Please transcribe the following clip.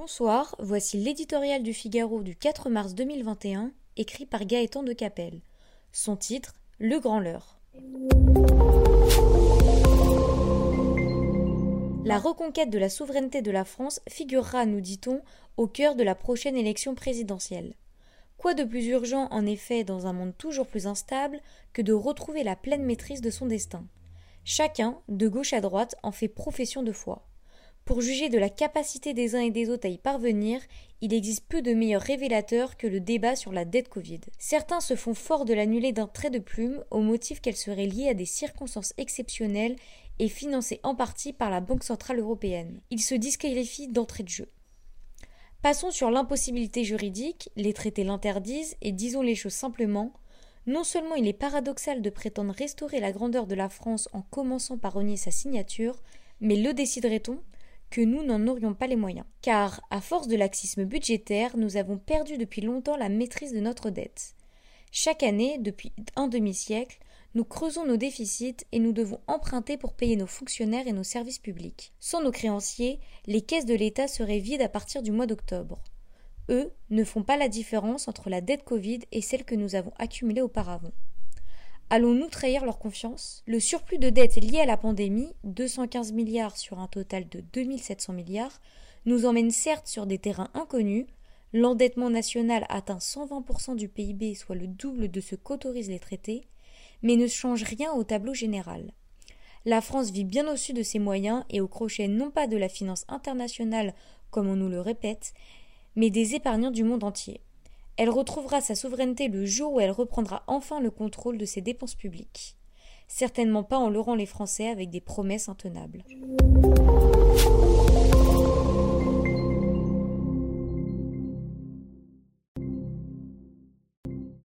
Bonsoir, voici l'éditorial du Figaro du 4 mars 2021, écrit par Gaëtan de Capelle. Son titre Le Grand Leurre. La reconquête de la souveraineté de la France figurera, nous dit-on, au cœur de la prochaine élection présidentielle. Quoi de plus urgent, en effet, dans un monde toujours plus instable, que de retrouver la pleine maîtrise de son destin? Chacun, de gauche à droite, en fait profession de foi. Pour juger de la capacité des uns et des autres à y parvenir, il existe peu de meilleurs révélateurs que le débat sur la dette Covid. Certains se font fort de l'annuler d'un trait de plume au motif qu'elle serait liée à des circonstances exceptionnelles et financée en partie par la Banque centrale européenne. Ils se disqualifient d'entrée de jeu. Passons sur l'impossibilité juridique, les traités l'interdisent et disons les choses simplement, non seulement il est paradoxal de prétendre restaurer la grandeur de la France en commençant par renier sa signature, mais le déciderait-on? Que nous n'en aurions pas les moyens. Car, à force de laxisme budgétaire, nous avons perdu depuis longtemps la maîtrise de notre dette. Chaque année, depuis un demi-siècle, nous creusons nos déficits et nous devons emprunter pour payer nos fonctionnaires et nos services publics. Sans nos créanciers, les caisses de l'État seraient vides à partir du mois d'octobre. Eux ne font pas la différence entre la dette Covid et celle que nous avons accumulée auparavant. Allons-nous trahir leur confiance? Le surplus de dette lié à la pandémie, 215 milliards sur un total de 2700 milliards, nous emmène certes sur des terrains inconnus, l'endettement national atteint 120% du PIB, soit le double de ce qu'autorisent les traités, mais ne change rien au tableau général. La France vit bien au-dessus de ses moyens et au crochet non pas de la finance internationale comme on nous le répète, mais des épargnants du monde entier. Elle retrouvera sa souveraineté le jour où elle reprendra enfin le contrôle de ses dépenses publiques. Certainement pas en leurrant les Français avec des promesses intenables.